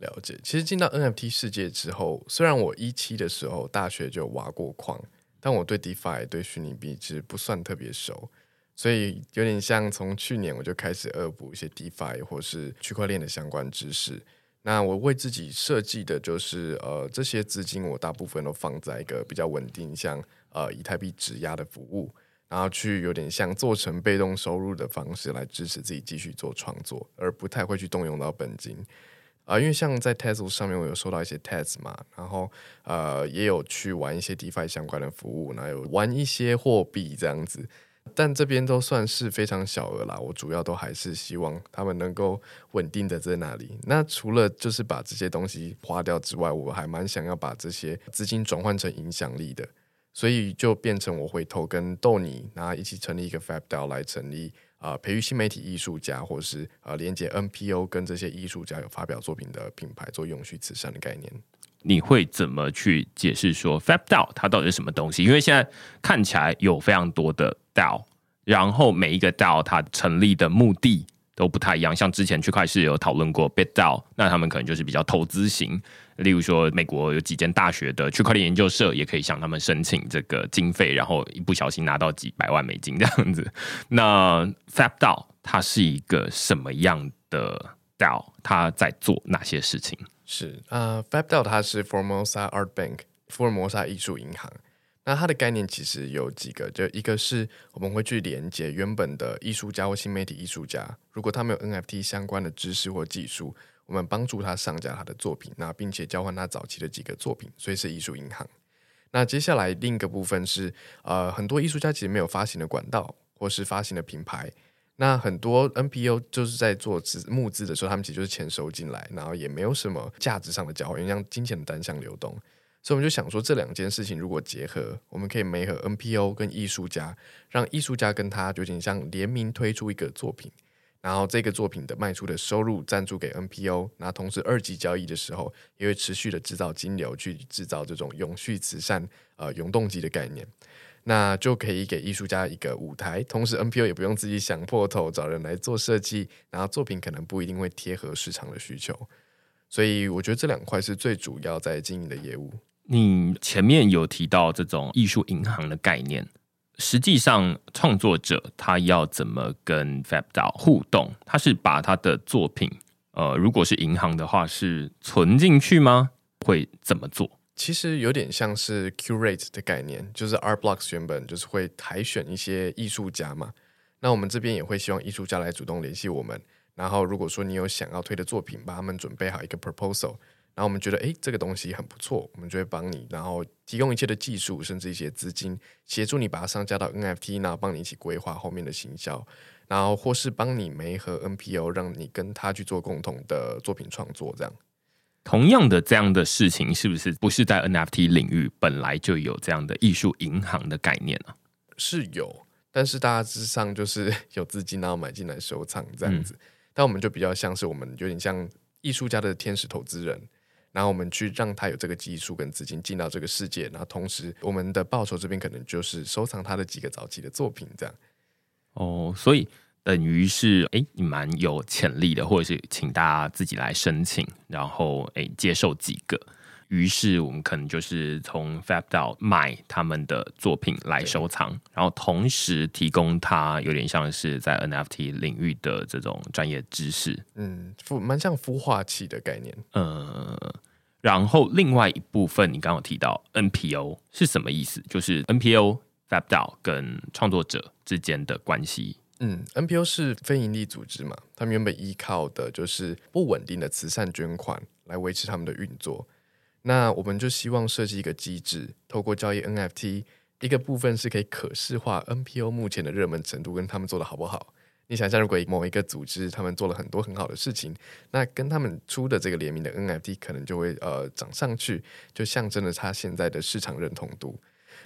了解，其实进到 NFT 世界之后，虽然我一期的时候大学就挖过矿，但我对 DeFi 对虚拟币其实不算特别熟，所以有点像从去年我就开始恶补一些 DeFi 或是区块链的相关知识。那我为自己设计的就是，呃，这些资金我大部分都放在一个比较稳定，像呃以太币质押的服务，然后去有点像做成被动收入的方式来支持自己继续做创作，而不太会去动用到本金。啊、因为像在 Tesla 上面，我有收到一些 Tez 嘛，然后呃，也有去玩一些 DeFi 相关的服务，然后有玩一些货币这样子，但这边都算是非常小额啦。我主要都还是希望他们能够稳定的在那里。那除了就是把这些东西花掉之外，我还蛮想要把这些资金转换成影响力的，所以就变成我回头跟豆泥，然后一起成立一个 FabDAO 来成立。啊、培育新媒体艺术家，或是啊，连接 NPO 跟这些艺术家有发表作品的品牌，做永续慈善的概念。你会怎么去解释说 FabDAO 它到底是什么东西？因为现在看起来有非常多的 DAO，然后每一个 DAO 它成立的目的。都不太一样，像之前区块势有讨论过 BitDAO，那他们可能就是比较投资型，例如说美国有几间大学的区块链研究社也可以向他们申请这个经费，然后一不小心拿到几百万美金这样子。那 FabDAO 它是一个什么样的 DAO？它在做哪些事情？是啊、，FabDAO 它是 Formosa Art Bank，福尔摩沙艺术银行。那它的概念其实有几个，就一个是我们会去连接原本的艺术家或新媒体艺术家，如果他们有 NFT 相关的知识或技术，我们帮助他上架他的作品，那并且交换他早期的几个作品，所以是艺术银行。那接下来另一个部分是，呃，很多艺术家其实没有发行的管道或是发行的品牌，那很多 NPO 就是在做资募资的时候，他们其实就是钱收进来，然后也没有什么价值上的交换，因为像金钱的单向流动。所以我们就想说，这两件事情如果结合，我们可以媒合 NPO 跟艺术家，让艺术家跟他有点像联名推出一个作品，然后这个作品的卖出的收入赞助给 NPO，那同时二级交易的时候也会持续的制造金流，去制造这种永续慈善呃永动机的概念，那就可以给艺术家一个舞台，同时 NPO 也不用自己想破头找人来做设计，然后作品可能不一定会贴合市场的需求，所以我觉得这两块是最主要在经营的业务。你前面有提到这种艺术银行的概念，实际上创作者他要怎么跟 FabDAO 互动？他是把他的作品，呃，如果是银行的话，是存进去吗？会怎么做？其实有点像是 Curate 的概念，就是 Art Blocks 原本就是会海选一些艺术家嘛。那我们这边也会希望艺术家来主动联系我们，然后如果说你有想要推的作品，把他们准备好一个 proposal。然后我们觉得，哎，这个东西很不错，我们就会帮你，然后提供一切的技术，甚至一些资金，协助你把它上架到 NFT，然后帮你一起规划后面的行销，然后或是帮你媒合 NPO，让你跟他去做共同的作品创作。这样，同样的这样的事情，是不是不是在 NFT 领域本来就有这样的艺术银行的概念呢？是有，但是大致上就是有资金，然后买进来收藏这样子。嗯、但我们就比较像是我们有点像艺术家的天使投资人。然后我们去让他有这个技术跟资金进到这个世界，然后同时我们的报酬这边可能就是收藏他的几个早期的作品，这样。哦，所以等于是哎，你蛮有潜力的，或者是请大家自己来申请，然后哎接受几个，于是我们可能就是从 FabDAO 买他们的作品来收藏，然后同时提供他有点像是在 NFT 领域的这种专业知识，嗯，孵蛮像孵化器的概念，呃，然后另外一部分你刚刚有提到 NPO 是什么意思？就是 NPO FabDAO 跟创作者之间的关系。嗯，NPO 是非营利组织嘛，他们原本依靠的就是不稳定的慈善捐款来维持他们的运作。那我们就希望设计一个机制，透过交易 NFT，一个部分是可以可视化 NPO 目前的热门程度跟他们做的好不好。你想象，如果某一个组织他们做了很多很好的事情，那跟他们出的这个联名的 NFT 可能就会呃涨上去，就象征了他现在的市场认同度。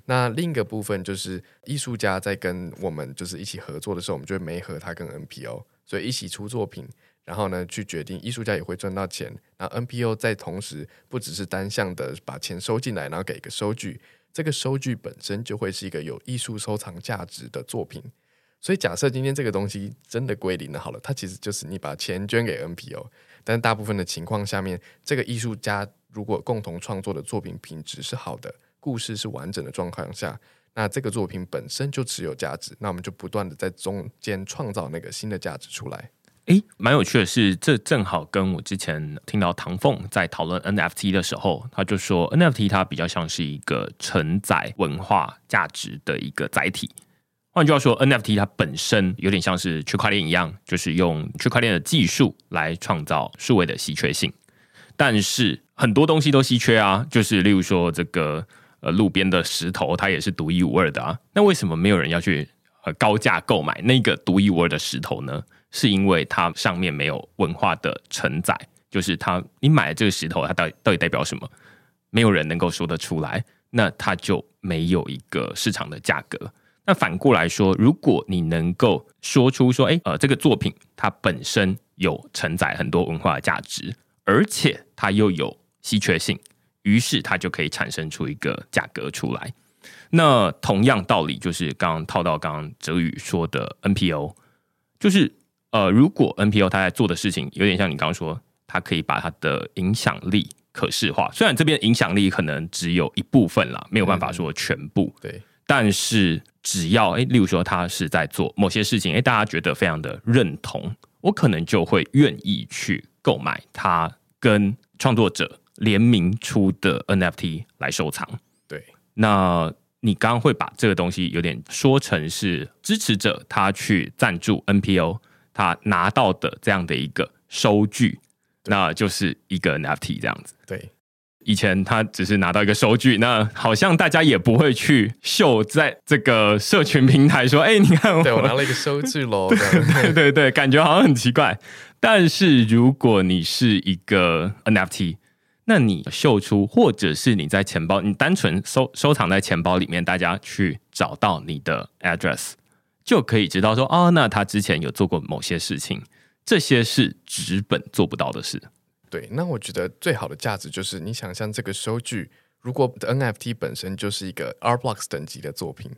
那另一个部分就是艺术家在跟我们就是一起合作的时候，我们就会媒合他跟 NPO，所以一起出作品，然后呢去决定艺术家也会赚到钱。那 NPO 在同时不只是单向的把钱收进来，然后给一个收据，这个收据本身就会是一个有艺术收藏价值的作品。所以假设今天这个东西真的归零了，好了，它其实就是你把钱捐给 NPO，但大部分的情况下面，这个艺术家如果共同创作的作品品质是好的，故事是完整的状况下。那这个作品本身就持有价值，那我们就不断的在中间创造那个新的价值出来。诶，蛮有趣的是，这正好跟我之前听到唐凤在讨论 NFT 的时候，他就说 NFT 它比较像是一个承载文化价值的一个载体。换句话说，NFT 它本身有点像是区块链一样，就是用区块链的技术来创造数位的稀缺性。但是很多东西都稀缺啊，就是例如说这个。呃，路边的石头它也是独一无二的啊。那为什么没有人要去呃高价购买那个独一无二的石头呢？是因为它上面没有文化的承载，就是它你买了这个石头，它到底到底代表什么？没有人能够说得出来，那它就没有一个市场的价格。那反过来说，如果你能够说出说，哎，呃，这个作品它本身有承载很多文化的价值，而且它又有稀缺性。于是它就可以产生出一个价格出来。那同样道理，就是刚刚套到刚刚哲宇说的 NPO，就是呃，如果 NPO 他在做的事情有点像你刚刚说，他可以把他的影响力可视化。虽然这边影响力可能只有一部分啦，没有办法说全部。对，但是只要诶，例如说他是在做某些事情，诶，大家觉得非常的认同，我可能就会愿意去购买他跟创作者。联名出的 NFT 来收藏，对。那你刚刚会把这个东西有点说成是支持者他去赞助 NPO，他拿到的这样的一个收据，那就是一个 NFT 这样子。对。以前他只是拿到一个收据，那好像大家也不会去秀在这个社群平台说：“哎，你看我，对我拿了一个收据喽。”对对对，感觉好像很奇怪。但是如果你是一个 NFT，那你秀出，或者是你在钱包，你单纯收收藏在钱包里面，大家去找到你的 address，就可以知道说，哦，那他之前有做过某些事情，这些是纸本做不到的事。对，那我觉得最好的价值就是，你想象这个收据，如果 NFT 本身就是一个 R Blocks 等级的作品，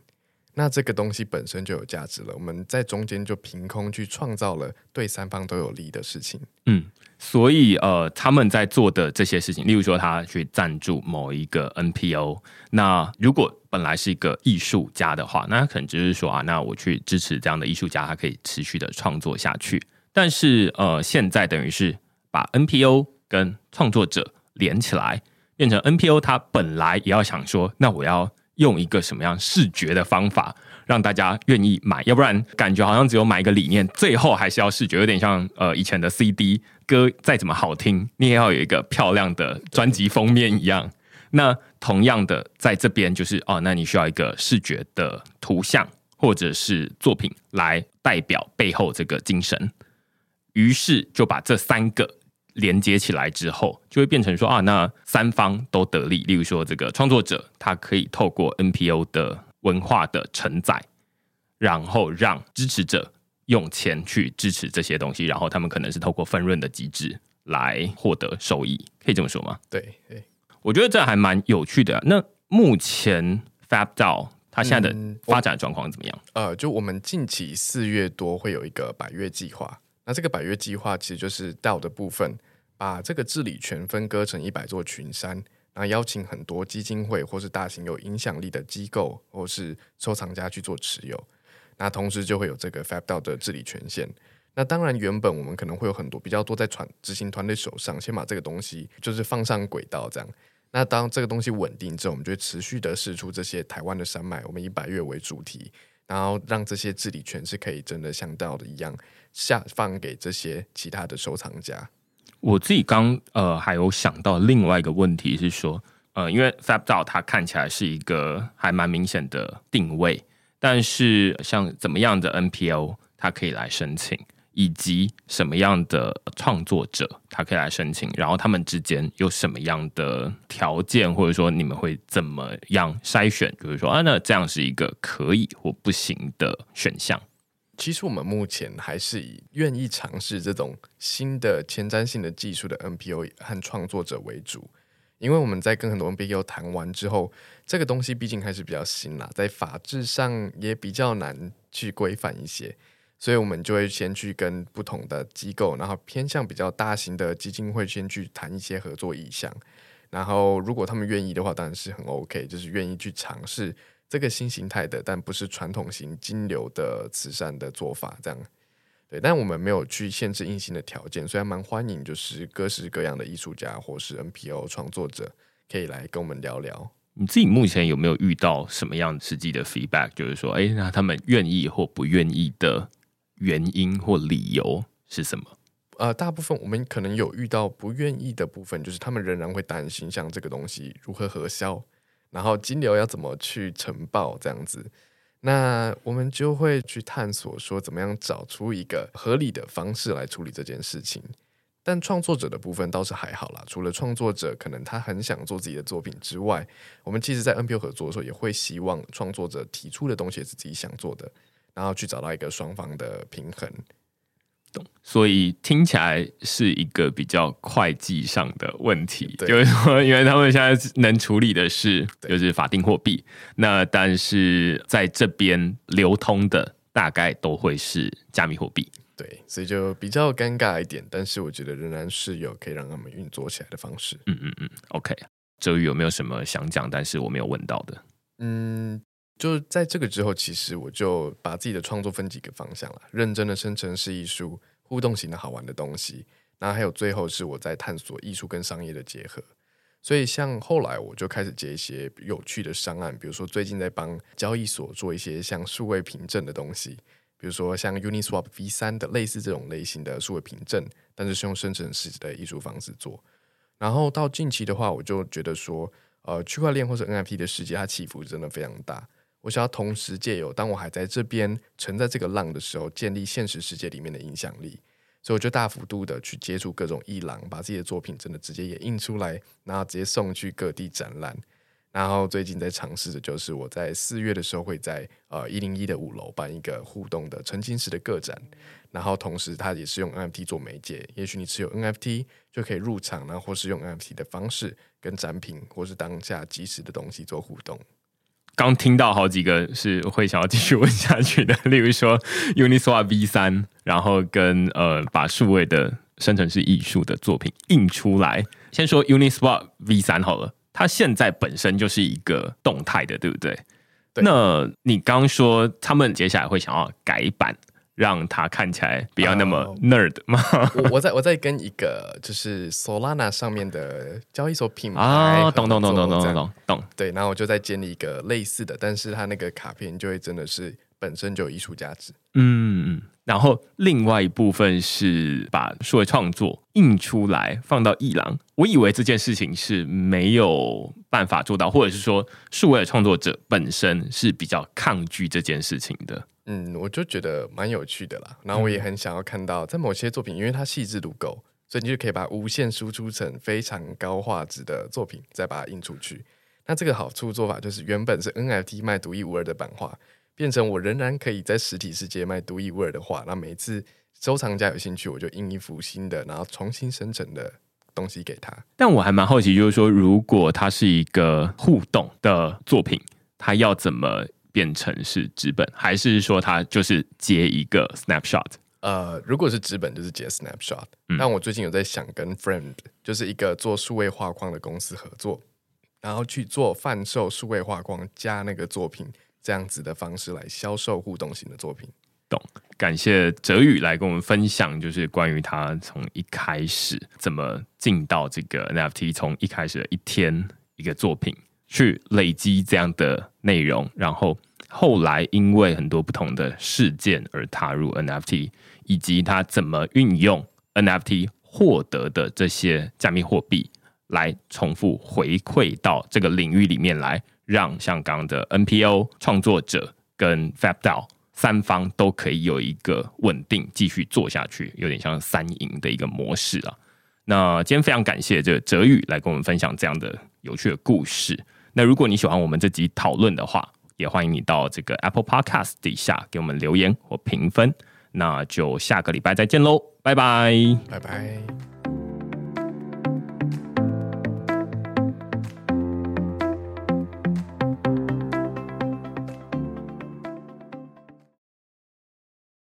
那这个东西本身就有价值了。我们在中间就凭空去创造了对三方都有利的事情。嗯。所以，呃，他们在做的这些事情，例如说，他去赞助某一个 NPO，那如果本来是一个艺术家的话，那可能就是说啊，那我去支持这样的艺术家，他可以持续的创作下去。但是，呃，现在等于是把 NPO 跟创作者连起来，变成 NPO，他本来也要想说，那我要用一个什么样视觉的方法，让大家愿意买，要不然感觉好像只有买一个理念，最后还是要视觉，有点像呃以前的 CD 歌再怎么好听，你也要有一个漂亮的专辑封面一样。那同样的，在这边就是哦，那你需要一个视觉的图像或者是作品来代表背后这个精神，于是就把这三个连接起来之后，就会变成说啊，那三方都得利。例如说，这个创作者他可以透过 NPO 的。文化的承载，然后让支持者用钱去支持这些东西，然后他们可能是透过分润的机制来获得收益，可以这么说吗？对，对，我觉得这还蛮有趣的。那目前 FabDAO 它现在的发展状况怎么样？嗯，呃，就我们近期四月多会有一个百月计划，那这个百月计划其实就是 DAO 的部分，把这个治理权分割成一百座群山。那邀请很多基金会或是大型有影响力的机构或是收藏家去做持有，那同时就会有这个 FabDAO 的治理权限。那当然，原本我们可能会有很多比较多在传执行团队手上，先把这个东西就是放上轨道这样。那当这个东西稳定之后，我们就会持续的释出这些台湾的山脉，我们以百越为主题，然后让这些治理权是可以真的像 DAO 的一样下放给这些其他的收藏家。我自己刚呃还有想到另外一个问题是说，呃，因为 Fab d o 它看起来是一个还蛮明显的定位，但是像怎么样的 NPO 它可以来申请，以及什么样的创作者它可以来申请，然后他们之间有什么样的条件，或者说你们会怎么样筛选，就是说啊，那这样是一个可以或不行的选项。其实我们目前还是以愿意尝试这种新的前瞻性的技术的 NPO 和创作者为主，因为我们在跟很多 NPO 谈完之后，这个东西毕竟还是比较新啦，在法制上也比较难去规范一些，所以我们就会先去跟不同的机构，然后偏向比较大型的基金会，先去谈一些合作意向，然后如果他们愿意的话，当然是很 OK，就是愿意去尝试。这个新形态的，但不是传统型金流的慈善的做法，这样对。但我们没有去限制硬性的条件，所以还蛮欢迎，就是各式各样的艺术家或是 NPO 创作者可以来跟我们聊聊。你自己目前有没有遇到什么样实际的 feedback？就是说，哎，那他们愿意或不愿意的原因或理由是什么？呃，大部分我们可能有遇到不愿意的部分，就是他们仍然会担心，像这个东西如何核销。然后金流要怎么去呈报这样子，那我们就会去探索说怎么样找出一个合理的方式来处理这件事情。但创作者的部分倒是还好啦，除了创作者可能他很想做自己的作品之外，我们其实在 NPO 合作的时候也会希望创作者提出的东西是自己想做的，然后去找到一个双方的平衡。所以听起来是一个比较会计上的问题，就是说，因为他们现在能处理的是就是法定货币，那但是在这边流通的大概都会是加密货币，对，所以就比较尴尬一点。但是我觉得仍然是有可以让他们运作起来的方式。嗯嗯嗯，OK。哲宇有没有什么想讲，但是我没有问到的？嗯，就是在这个之后，其实我就把自己的创作分几个方向了，认真的生成式艺术。互动型的好玩的东西，然后还有最后是我在探索艺术跟商业的结合。所以像后来我就开始接一些有趣的商案，比如说最近在帮交易所做一些像数位凭证的东西，比如说像 Uniswap V3 的类似这种类型的数位凭证，但是是用生成式的艺术方式做。然后到近期的话，我就觉得说，呃，区块链或者 NFT 的世界它起伏真的非常大。我想要同时借由，当我还在这边乘在这个浪的时候，建立现实世界里面的影响力，所以我就大幅度的去接触各种艺廊，把自己的作品真的直接也印出来，然后直接送去各地展览。然后最近在尝试的就是，我在四月的时候会在呃一零一的五楼办一个互动的沉浸式的个展，然后同时它也是用 NFT 做媒介，也许你持有 NFT 就可以入场，然后或是用 NFT 的方式跟展品或是当下即时的东西做互动。刚听到好几个是会想要继续问下去的，例如说 Uniswap V 三然后跟呃把数位的生成式艺术的作品印出来。先说 Uniswap V 三好了，它现在本身就是一个动态的，对不对？对。那你刚说他们接下来会想要改版。让他看起来不要那么 nerd 吗？我我在我在跟一个就是 Solana 上面的交易所品牌啊，懂懂懂懂懂懂懂。对，然后我就在建立一个类似的，但是他那个卡片就会真的是本身就有艺术价值。嗯，然后另外一部分是把数位创作印出来放到伊朗。我以为这件事情是没有办法做到，或者是说数位创作者本身是比较抗拒这件事情的。嗯，我就觉得蛮有趣的啦。然后我也很想要看到，在某些作品，因为它细致度够，所以你就可以把无限输出成非常高画质的作品，再把它印出去。那这个好处做法就是，原本是 NFT 卖独一无二的版画，变成我仍然可以在实体世界卖独一无二的画。那每次收藏家有兴趣，我就印一幅新的，然后重新生成的东西给他。但我还蛮好奇，就是说，如果它是一个互动的作品，它要怎么？变成是纸本，还是说它就是接一个 snapshot？呃，如果是纸本，就是接 snapshot。嗯。但我最近有在想跟 friend 就是一个做数位画框的公司合作，然后去做贩售数位画框加那个作品这样子的方式来销售互动型的作品。懂？感谢哲宇来跟我们分享，就是关于他从一开始怎么进到这个 NFT，从一开始的一天一个作品。去累积这样的内容，然后后来因为很多不同的事件而踏入 NFT，以及他怎么运用 NFT 获得的这些加密货币来重复回馈到这个领域里面来，让像刚刚的 NPO 创作者跟 FabDAO 三方都可以有一个稳定继续做下去，有点像三赢的一个模式啊。那今天非常感谢这个哲宇来跟我们分享这样的有趣的故事。那如果你喜欢我们这集讨论的话，也欢迎你到这个 Apple Podcast 底下给我们留言或评分。那就下个礼拜再见喽，拜拜，拜拜。